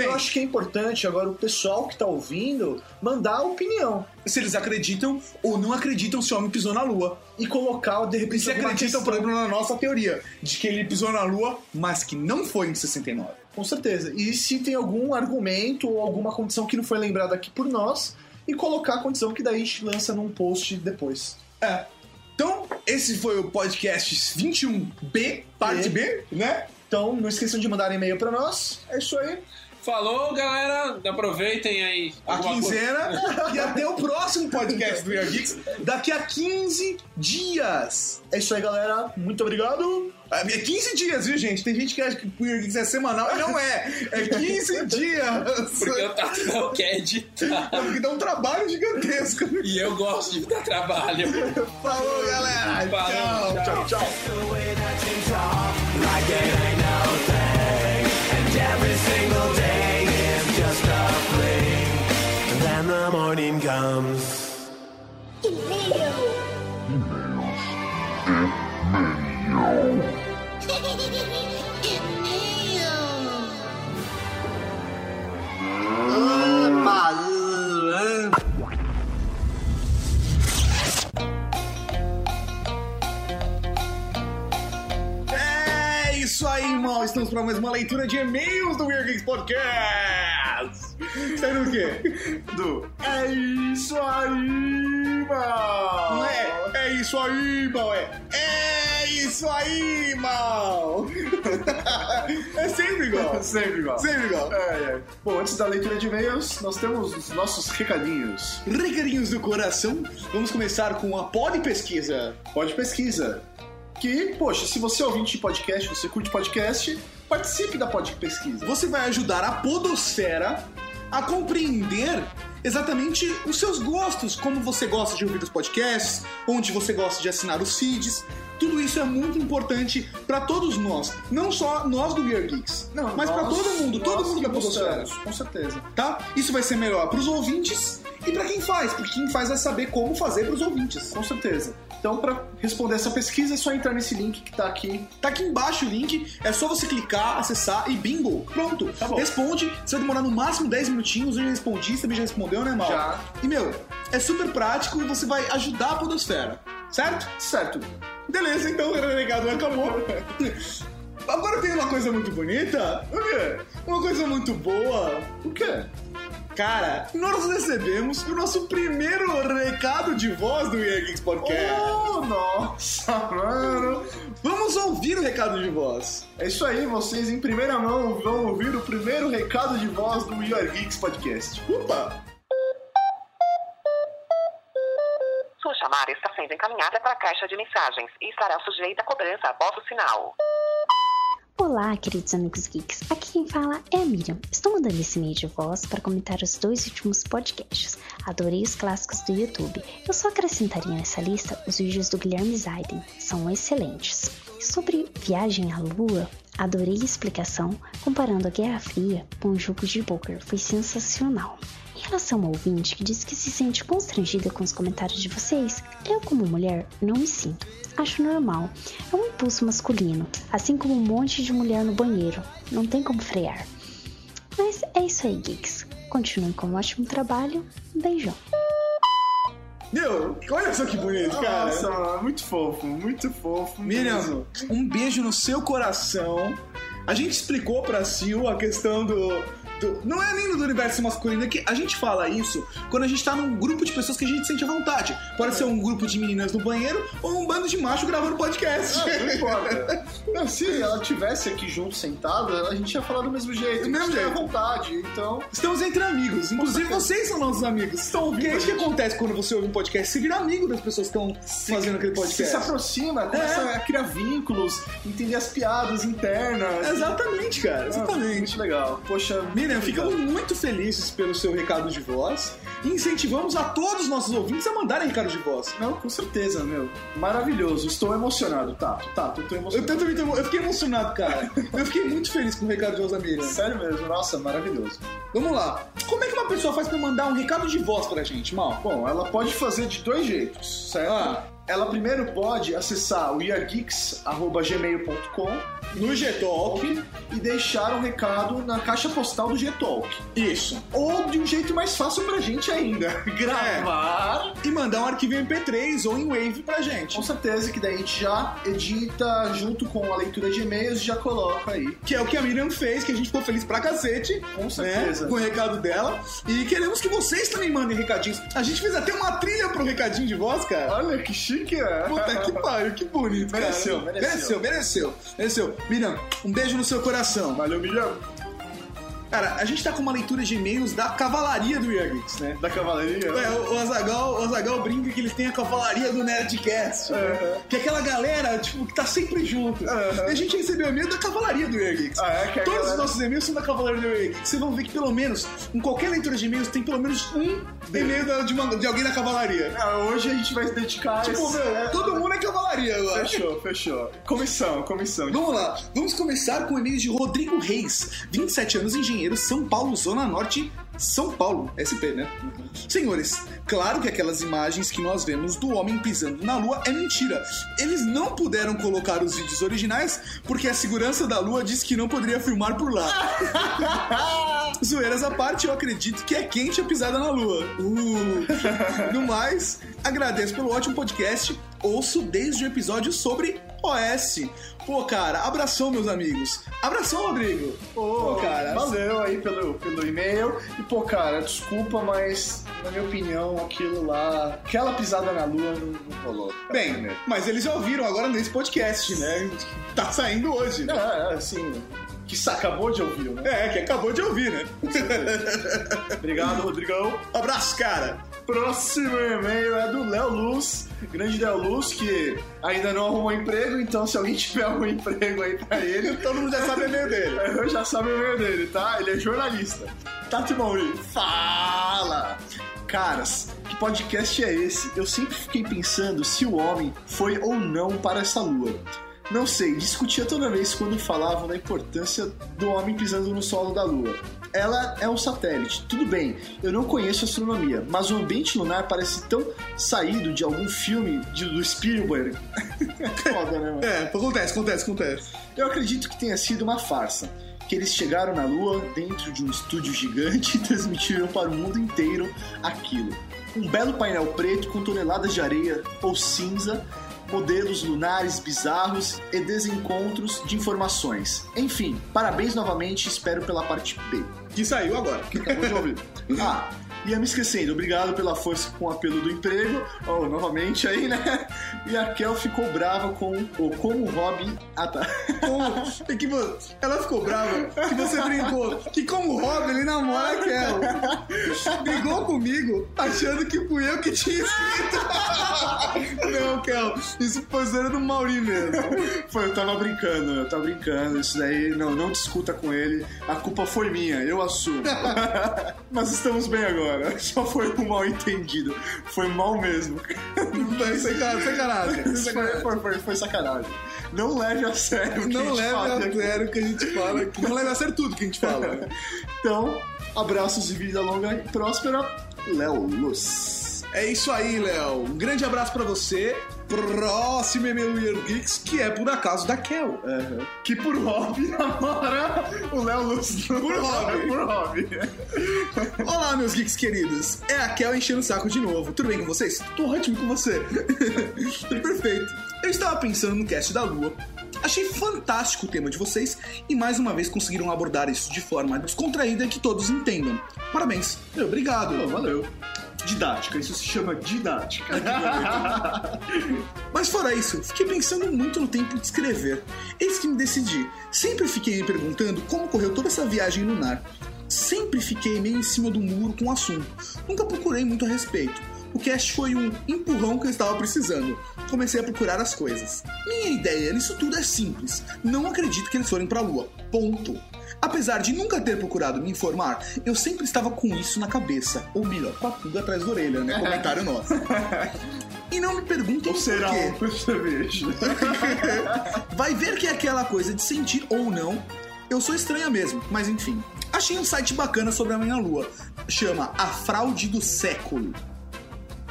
Bem, Eu acho que é importante agora o pessoal que tá ouvindo mandar a opinião se eles acreditam ou não acreditam se o homem pisou na Lua. e colocar de E repente se acreditam, questão. por exemplo, na nossa teoria, de que ele pisou na Lua, mas que não foi em 69. Com certeza. E se tem algum argumento ou alguma condição que não foi lembrada aqui por nós e colocar a condição que daí a gente lança num post depois. É. Então, esse foi o podcast 21B, parte B, né? Então, não esqueçam de mandar e-mail pra nós. É isso aí. Falou, galera. Aproveitem aí. A coisa. quinzena. e até o próximo podcast do Year Geeks daqui a 15 dias. É isso aí, galera. Muito obrigado. É 15 dias, viu, gente? Tem gente que acha que o Year Geeks é semanal e não é. É 15 dias. Porque o Tato não quer editar. Porque dá um trabalho gigantesco. E eu gosto de dar trabalho. Falou, galera. Falou, tchau, tchau. Then the morning comes. É isso aí, irmão. Estamos para mais uma leitura de e-mails do Weird Geeks Podcast. Saindo o quê? Do É isso aí, mano. Não é? É isso aí, irmão. É, é isso aí, irmão. é sempre igual. Sempre igual. Sempre igual. É, é. Bom, antes da leitura de e-mails, nós temos os nossos recadinhos. Recadinhos do coração. Vamos começar com a pod pesquisa. Pode pesquisa. Que, poxa, se você é ouvinte de podcast, você curte podcast, participe da Pod Pesquisa. Você vai ajudar a podosfera a compreender exatamente os seus gostos, como você gosta de ouvir os podcasts, onde você gosta de assinar os feeds. Tudo isso é muito importante para todos nós, não só nós do Gear Geeks, Não, mas para todo mundo, todo mundo da podosfera. Com certeza. tá? Isso vai ser melhor para os ouvintes e para quem faz, porque quem faz vai saber como fazer para os ouvintes. Com certeza. Então, para responder essa pesquisa, é só entrar nesse link que tá aqui. Tá aqui embaixo o link, é só você clicar, acessar e bingo, pronto. Tá. Responde, você vai demorar no máximo 10 minutinhos, eu já respondi, você também já respondeu, né, Mal? Já. E, meu, é super prático e você vai ajudar a podosfera, certo? Certo. Beleza, então o recado acabou. <laughs> Agora tem uma coisa muito bonita. O quê? Uma coisa muito boa. O quê? Cara, nós recebemos o nosso primeiro recado de voz do Year Geeks Podcast. Oh, nossa, mano. Vamos ouvir o recado de voz. É isso aí, vocês em primeira mão vão ouvir o primeiro recado de voz do We Are Geeks Podcast. Opa! Sua chamada está sendo encaminhada para a caixa de mensagens e estará sujeita a cobrança após o sinal. Olá, queridos amigos geeks. Aqui quem fala é a Miriam. Estou mandando esse e-mail de voz para comentar os dois últimos podcasts. Adorei os clássicos do YouTube. Eu só acrescentaria nessa lista os vídeos do Guilherme Zaiden. São excelentes. Sobre viagem à lua, adorei a explicação comparando a Guerra Fria com os jogos de poker. Foi sensacional. Em relação ao ouvinte que diz que se sente constrangida com os comentários de vocês, eu, como mulher, não me sinto. Acho normal. É um impulso masculino, assim como um monte de mulher no banheiro. Não tem como frear. Mas é isso aí, geeks. Continuem com um ótimo trabalho. Beijão. Meu, olha só que bonito, cara. Nossa, muito fofo, muito fofo. Miriam, um beijo no seu coração. A gente explicou pra Sil a questão do. Do- não é nem do universo masculino, é que a gente fala isso quando a gente tá num grupo de pessoas que a gente sente à vontade. Pode ser um grupo de meninas no banheiro ou um bando de macho gravando podcast. Ah, não importa. <laughs> Não, se ela tivesse aqui junto, sentada, a gente ia falar do mesmo jeito. Do mesmo a gente ia jeito. à vontade, então... Estamos entre amigos. Inclusive, vocês são nossos amigos. Estão ouvindo Porque é a isso que acontece quando você ouve um podcast. Você vira amigo das pessoas que estão fazendo aquele Você podcast. se aproxima, começa É. a criar vínculos, entender as piadas internas. Exatamente, cara. Ah, Exatamente. Muito legal. Poxa, muito ficamos muito felizes pelo seu recado de voz e incentivamos a todos os nossos ouvintes a mandarem recado de voz. Não, com certeza, meu. Maravilhoso. Estou emocionado, Tato. Tato, eu tô Eu, emocionado. também tô- eu fiquei emocionado, cara. Eu fiquei muito feliz com o recado de voz da Miriam. Sério mesmo, nossa, maravilhoso. Vamos lá. Como é que uma pessoa faz pra mandar um recado de voz pra gente, Mal? Bom, ela pode fazer de dois jeitos, certo? Ah. Ela primeiro pode acessar o yeargeeks.gmail.com No G-Talk. e deixar um recado na caixa postal do G-Talk. Isso. Ou de um jeito mais fácil pra gente ainda, <laughs> gravar. E mandar um arquivo em MP3 ou em Wave pra gente. Com certeza que daí a gente já edita junto com a leitura de e-mails e já coloca aí. Que é o que a Miriam fez, que a gente ficou feliz pra cacete. Com certeza. Né, com o recado dela. E queremos que vocês também mandem recadinhos. A gente fez até uma trilha pro recadinho de voz, cara. Olha que chique, é. Puta que pariu, que bonito, cara. Mereceu, mereceu. mereceu, mereceu, mereceu. Miriam, um beijo no seu coração. Valeu, Miriam. Cara, a gente tá com uma leitura de e-mails da cavalaria do Geeks, né? Da cavalaria? É, o, o Azagal, o Azagal brinca que eles têm a cavalaria do Nerdcast. né? Que é aquela galera, tipo, que tá sempre junto. Uhum. E a gente recebeu e-mail da cavalaria do Geeks. Ah, é? Que a Todos galera- os nossos e-mails são da cavalaria do Geeks. Vocês vão ver que pelo menos, em qualquer leitura de e-mails, tem pelo menos um e-mail de, uma- de alguém da cavalaria. Ah, hoje a gente vai se dedicar a Tipo, esse- meu, todo mundo é cavalaria agora. Fechou, fechou. Comissão, comissão. Vamos lá, vamos começar com o e-mail de Rodrigo Reis, 27 anos, engenheiro, São Paulo, Zona Norte, São Paulo, SP, né? Senhores, claro que aquelas imagens que nós vemos do homem pisando na lua é mentira. Eles não puderam colocar os vídeos originais porque a segurança da lua disse que não poderia filmar por lá. <laughs> Zoeiras à parte, eu acredito que é quente a pisada na lua. Uh. No mais, agradeço pelo ótimo podcast. Ouço desde o episódio sobre OS. Pô, cara, abração, meus amigos. Abração, Rodrigo. Pô, cara. Valeu aí pelo, pelo e-mail. E, pô, cara, desculpa, mas na minha opinião, aquilo lá. Aquela pisada na lua não, não rolou. Bem, mas eles já ouviram agora nesse podcast, né? Tá saindo hoje. né? É, assim. Que acabou de ouvir, né? É, que acabou de ouvir, né? <laughs> Obrigado, Rodrigão. Abraço, cara. Próximo e-mail é do Léo Luz, grande Léo Luz, que ainda não arrumou emprego, então se alguém tiver algum emprego aí pra ele, <laughs> Todo mundo já sabe o e-mail dele. eu <laughs> já sabe o e-mail dele, tá? Ele é jornalista. Tati Mauri, fala! Caras, que podcast é esse? Eu sempre fiquei pensando se o homem foi ou não para essa lua. Não sei, discutia toda vez quando falavam da importância do homem pisando no solo da lua. Ela é um satélite, tudo bem, eu não conheço astronomia, mas o ambiente lunar parece tão saído de algum filme de- do Spielberg. <laughs> Foda, né, mano? É, acontece, acontece, acontece. Eu acredito que tenha sido uma farsa. Que eles chegaram na Lua dentro de um estúdio gigante <laughs> e transmitiram para o mundo inteiro aquilo. Um belo painel preto com toneladas de areia ou cinza, modelos lunares bizarros e desencontros de informações. Enfim, parabéns novamente, espero pela parte B. Que saiu agora. Que acabou de ouvir. Ah, ia me esquecendo, obrigado pela força com o apelo do emprego. Oh, novamente aí, né? E a Kel ficou brava com o como o Robin. Ah tá. <laughs> É que ela ficou brava que você brincou que como o Rob ele namora a Kel. <laughs> Brigou comigo achando que fui eu que tinha escrito. <laughs> Não, Kel, isso foi zoeira do Mauri mesmo. Foi, eu tava brincando, eu tava brincando. Isso daí, não, não discuta com ele. A culpa foi minha, eu assumo. Mas estamos bem agora. Só foi um mal entendido. Foi mal mesmo. Foi sem cara- sacanagem. Isso foi, foi, foi, foi sacanagem. Não leve a sério o que a Não gente leve fala a sério o que a gente fala aqui. Não leve a sério tudo que a gente fala. Então, abraços e vida longa e próspera, Léo Luz. É isso aí, Léo. Um grande abraço pra você. Próximo Weird Geeks, que é por acaso da Kel. Que por hobby <laughs> namora o Léo Luz. Por hobby. por hobby. <laughs> Olá, meus geeks queridos. É a Kel enchendo o saco de novo. Tudo bem com vocês? Tô ótimo com você. Tudo <laughs> perfeito. Eu estava pensando no cast da Lua. Achei fantástico o tema de vocês e mais uma vez conseguiram abordar isso de forma descontraída que todos entendam. Parabéns. Meu, Obrigado. Pô, valeu. Didática, isso se chama didática. <laughs> Mas fora isso, fiquei pensando muito no tempo de escrever. Eis que me decidi. Sempre fiquei me perguntando como correu toda essa viagem lunar. Sempre fiquei meio em cima do muro com o assunto. Nunca procurei muito a respeito. O cast foi um empurrão que eu estava precisando. Comecei a procurar as coisas. Minha ideia nisso tudo é simples. Não acredito que eles forem pra lua. Ponto. Apesar de nunca ter procurado me informar, eu sempre estava com isso na cabeça. Ou melhor, com a pulga atrás da orelha, né? Comentário nosso. E não me perguntem Ou será por quê. cerveja? <laughs> Vai ver que é aquela coisa de sentir ou não. Eu sou estranha mesmo, mas enfim. Achei um site bacana sobre a minha lua. Chama A Fraude do Século.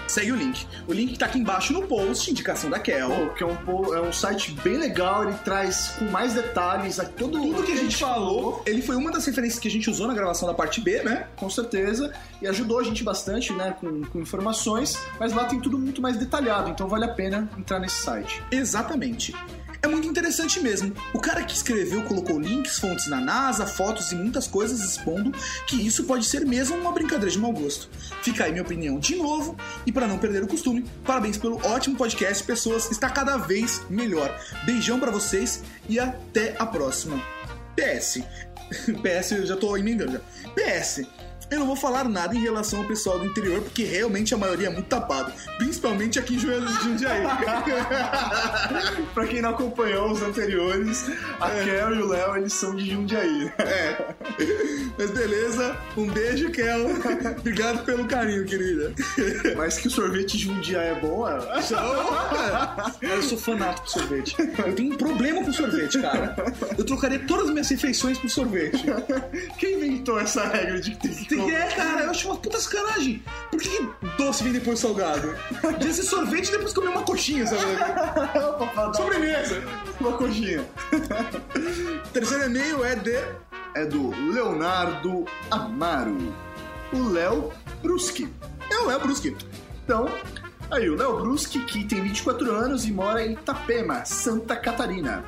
Segue o link. O link tá aqui embaixo no post, indicação da Kel. Pô, que é um, é um site bem legal, ele traz com mais detalhes a todo Tudo que a gente falou, ele foi uma das referências que a gente usou na gravação da parte B, né? com certeza, e ajudou a gente bastante, né, com, com informações, mas lá tem tudo muito mais detalhado, então vale a pena entrar nesse site. Exatamente. É muito interessante mesmo. O cara que escreveu colocou links, fontes na NASA, fotos e muitas coisas expondo que isso pode ser mesmo uma brincadeira de mau gosto. Fica aí minha opinião de novo e para não perder o costume, parabéns pelo ótimo podcast, pessoas, está cada vez melhor. Beijão pra vocês e até a próxima. PS. <laughs> PS, eu já tô emendando já. PS. Eu não vou falar nada em relação ao pessoal do interior, porque realmente a maioria é muito tapado. Principalmente aqui em Ju- Jundiaí. <laughs> pra quem não acompanhou os anteriores, a Kel e o Léo, eles são de Jundiaí. É. Mas beleza. Um beijo, Kel. Obrigado pelo carinho, querida. Mas que o sorvete de Jundiaí é bom, é? Eu sou fanático por sorvete. Eu tenho um problema com sorvete, cara. Eu trocaria todas as minhas refeições por sorvete. Quem inventou essa regra de que tem que É, cara, eu acho uma puta sacanagem. Por que que doce vem depois salgado? Devia ser sorvete e depois comer uma coxinha, sabe? Sobremesa. Uma coxinha. Terceiro e-mail é de. É do Leonardo Amaro. O Léo Bruschi. É o Léo Bruschi. Então, aí, o Léo Bruschi, que tem 24 anos e mora em Itapema, Santa Catarina.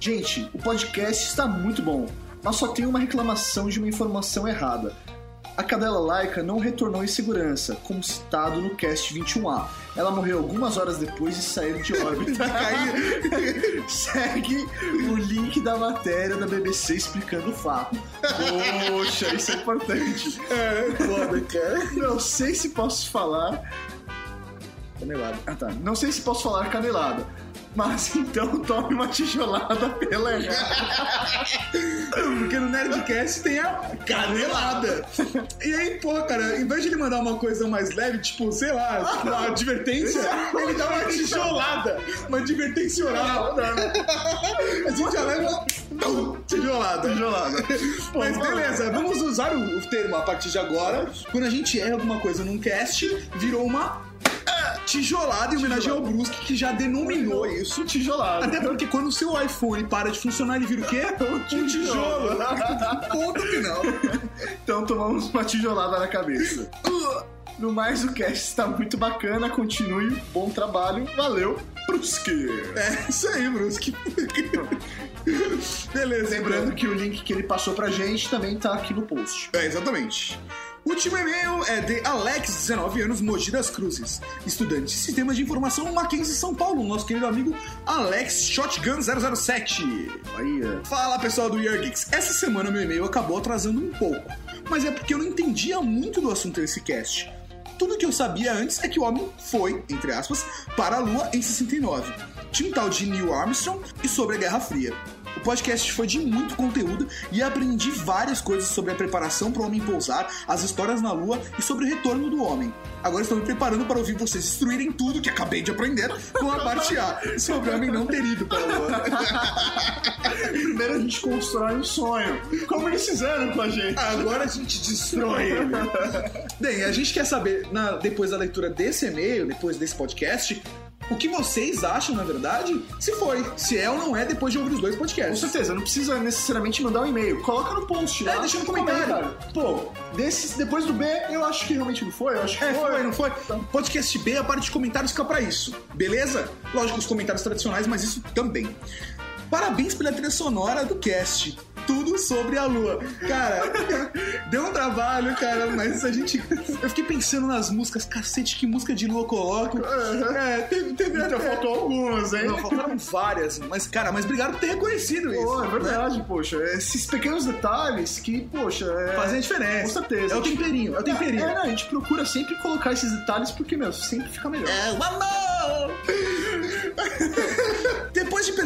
Gente, o podcast está muito bom, mas só tem uma reclamação de uma informação errada. A cadela laica não retornou em segurança, como citado no cast 21A. Ela morreu algumas horas depois de sair de órbita. <laughs> <laughs> Segue o link da matéria da BBC explicando o fato. Poxa, isso é importante. É, foda, cara. Não sei se posso falar Canelado. ah, tá. Não sei se posso falar canelada. Mas então tome uma tijolada pela. <laughs> Porque no Nerdcast tem a canelada. E aí, pô, cara, em vez de ele mandar uma coisa mais leve, tipo, sei lá, tipo, uma advertência, ele dá uma tijolada. Uma advertência oral. A gente já leva. Tijolada. Tijolada. Mas beleza, vamos usar o termo a partir de agora. Quando a gente erra alguma coisa num cast, virou uma tijolada em homenagem ao Brusque, que já denominou isso. Tijolada. Até porque quando o seu iPhone para de funcionar, ele vira o quê? <laughs> Um tijolo. Ponto final. Então tomamos uma tijolada na cabeça. No mais, o cast está muito bacana. Continue. Bom trabalho. Valeu. Brusque. É isso aí, Brusque. Beleza, Lembrando que o link que ele passou pra gente também tá aqui no post. É, exatamente. O último e-mail é de Alex, 19 anos, Mogi das Cruzes. Estudante de Sistemas de Informação Mackenzie São Paulo, nosso querido amigo Alex Shotgun 007. Aí, é. Fala pessoal do Year Geeks. Essa semana meu e-mail acabou atrasando um pouco, mas é porque eu não entendia muito do assunto desse cast. Tudo que eu sabia antes é que o homem foi, entre aspas, para a Lua em 69. Tinha um tal de Neil Armstrong e sobre a Guerra Fria. O podcast foi de muito conteúdo e aprendi várias coisas sobre a preparação para o homem pousar, as histórias na Lua e sobre o retorno do homem. Agora estou me preparando para ouvir vocês destruírem tudo que acabei de aprender com a <laughs> parte A, sobre o homem não ter ido para a Lua. <laughs> Primeiro a gente constrói um sonho. Como eles fizeram com a gente. Agora a gente destrói ele. <laughs> Bem, a gente quer saber, na- depois da leitura desse e-mail, depois desse podcast, o que vocês acham, na verdade, se foi, se é ou não é, depois de ouvir os dois Com podcasts. certeza, não precisa necessariamente mandar um e-mail. Coloca no post lá. É, deixa no comentário. Pô, desses, depois do B, eu acho que realmente não foi. Eu acho que É, foi. foi, não foi? Podcast B, a parte de comentários fica pra isso, beleza? Lógico, os comentários tradicionais, mas isso também. Parabéns pela trilha sonora do cast. Tudo sobre a lua. Cara, <laughs> deu um trabalho, cara, mas a gente. Eu fiquei pensando nas músicas, cacete, que música de lua coloco. É, teve, teve até- faltou algumas, hein? Não, faltaram várias, mas, cara, mas obrigado por ter reconhecido isso. Pô, é né? verdade, poxa. Esses pequenos detalhes que, poxa, é... Fazem a diferença. Com certeza. É o temperinho, é o temperinho. É, não, a gente procura sempre colocar esses detalhes porque, meu, sempre fica melhor. É o amor!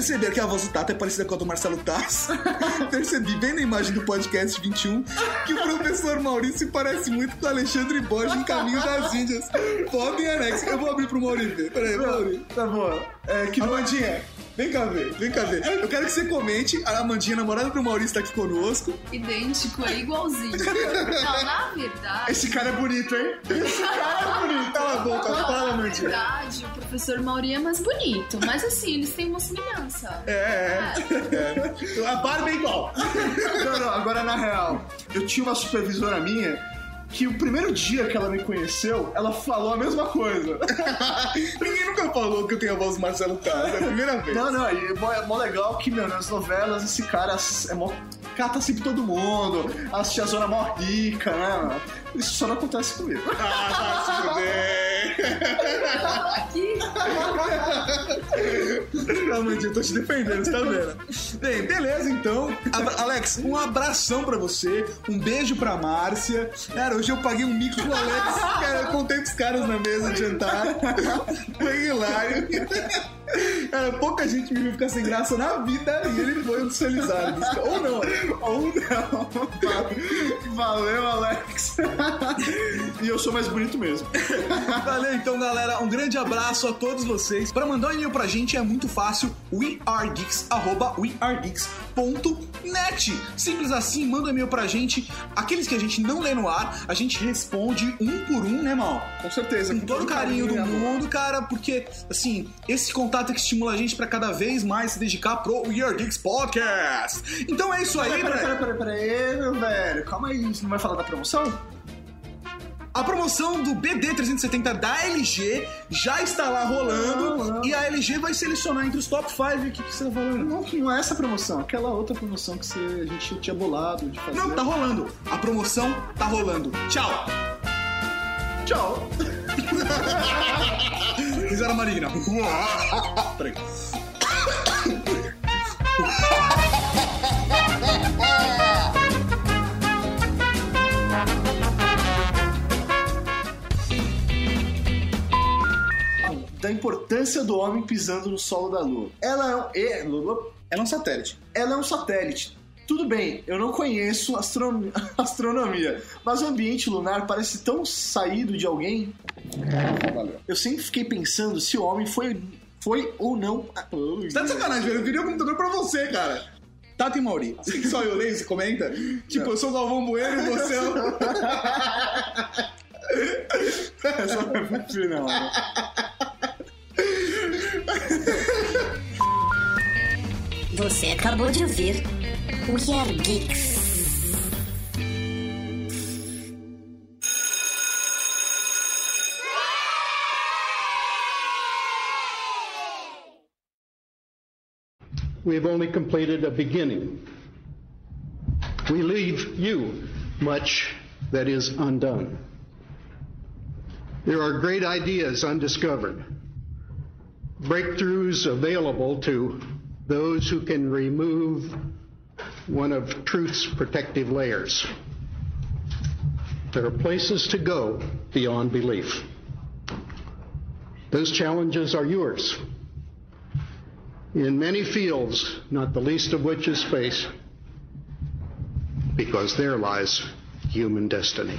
Perceber que a voz do Tato é parecida com a do Marcelo Taz, <laughs> percebi bem na imagem do podcast 21 que o professor Maurício parece muito com o Alexandre Borges em Caminho das Índias. Foda em anexo. Eu vou abrir pro Maurício ver. Peraí, Maurício. Tá bom. É que Amandinha, vem cá ver, vem cá ver. Eu quero que você comente. A Amandinha, namorada do Maurício, tá aqui conosco. idêntico, é igualzinho. <laughs> Não, na verdade. esse cara é bonito, hein? Esse cara é bonito. Cala a boca, fala, na Amandinha. verdade, o professor Mauri é mais bonito. Mas assim, eles têm uma semelhança. É, é, é. A barba é igual. Não, não, agora na real. Eu tinha uma supervisora minha que o primeiro dia que ela me conheceu, ela falou a mesma coisa. <laughs> Ninguém nunca falou que eu tenho a voz do Marcelo Taz, é a primeira vez. Não, não, e é mó, é mó legal que, meu, nas novelas esse cara é mó. Cata sempre todo mundo, as tiazona mó rica, né? mano? Isso só não acontece comigo. Ah, tá se fuder. Aqui, Realmente, eu tô te defendendo, você tá vendo? Bem, beleza então. Abra- Alex, um abração pra você, um beijo pra Márcia. Cara, hoje eu paguei um mico pro Alex. Cara, eu contei pros caras na mesa de jantar. Foi hilário. Cara, pouca gente me viu ficar sem graça na vida e ele foi um dos felizardos. Ou não, Ou não. Valeu, Alex. e eu sou mais bonito mesmo. Valeu então, galera. Um grande abraço a todos vocês. Para mandar um e-mail pra gente é muito fácil. wearegeeks, wearegeeks.net. Simples assim, manda um e-mail pra gente. Aqueles que a gente não lê no ar, a gente responde um por um, né, mal? Com certeza. Com todo o carinho do e mundo, cara, porque, assim, esse contato é que estimula a gente pra cada vez mais se dedicar pro We Are Geeks Podcast. Então é isso aí, Peraí, peraí, peraí, peraí, meu velho. Calma aí, você não vai falar da promoção? A promoção do BD370 da LG já está lá rolando Não, não. e a LG vai selecionar entre os top 5. O que, que você tá falando? Não, não é essa promoção, aquela outra promoção que você, a gente tinha bolado de fazer. Não, tá rolando. A promoção tá rolando. Tchau. Tchau. <laughs> Risada maligna. <laughs> Peraí. <laughs> Da importância do homem pisando no solo da Lua. Ela é um. Ela é um satélite. Ela é um satélite. Tudo bem, eu não conheço astronomia, <laughs> astronomia, mas o ambiente lunar parece tão saído de alguém. Eu sempre fiquei pensando se o homem foi, foi ou não. Você tá de sacanagem, velho. Eu queria o computador pra você, cara. Tata e Mauri. Assim que só eu leio, você comenta? Tipo, eu sou o Galvão Bueno e você é. <laughs> Essa não é final. Você acabou de ouvir We Are Geeks. We've only completed a beginning. We leave you much that is undone. There are great ideas undiscovered, breakthroughs available to those who can remove one of truth's protective layers. There are places to go beyond belief. Those challenges are yours. In many fields, not the least of which is space, because there lies human destiny.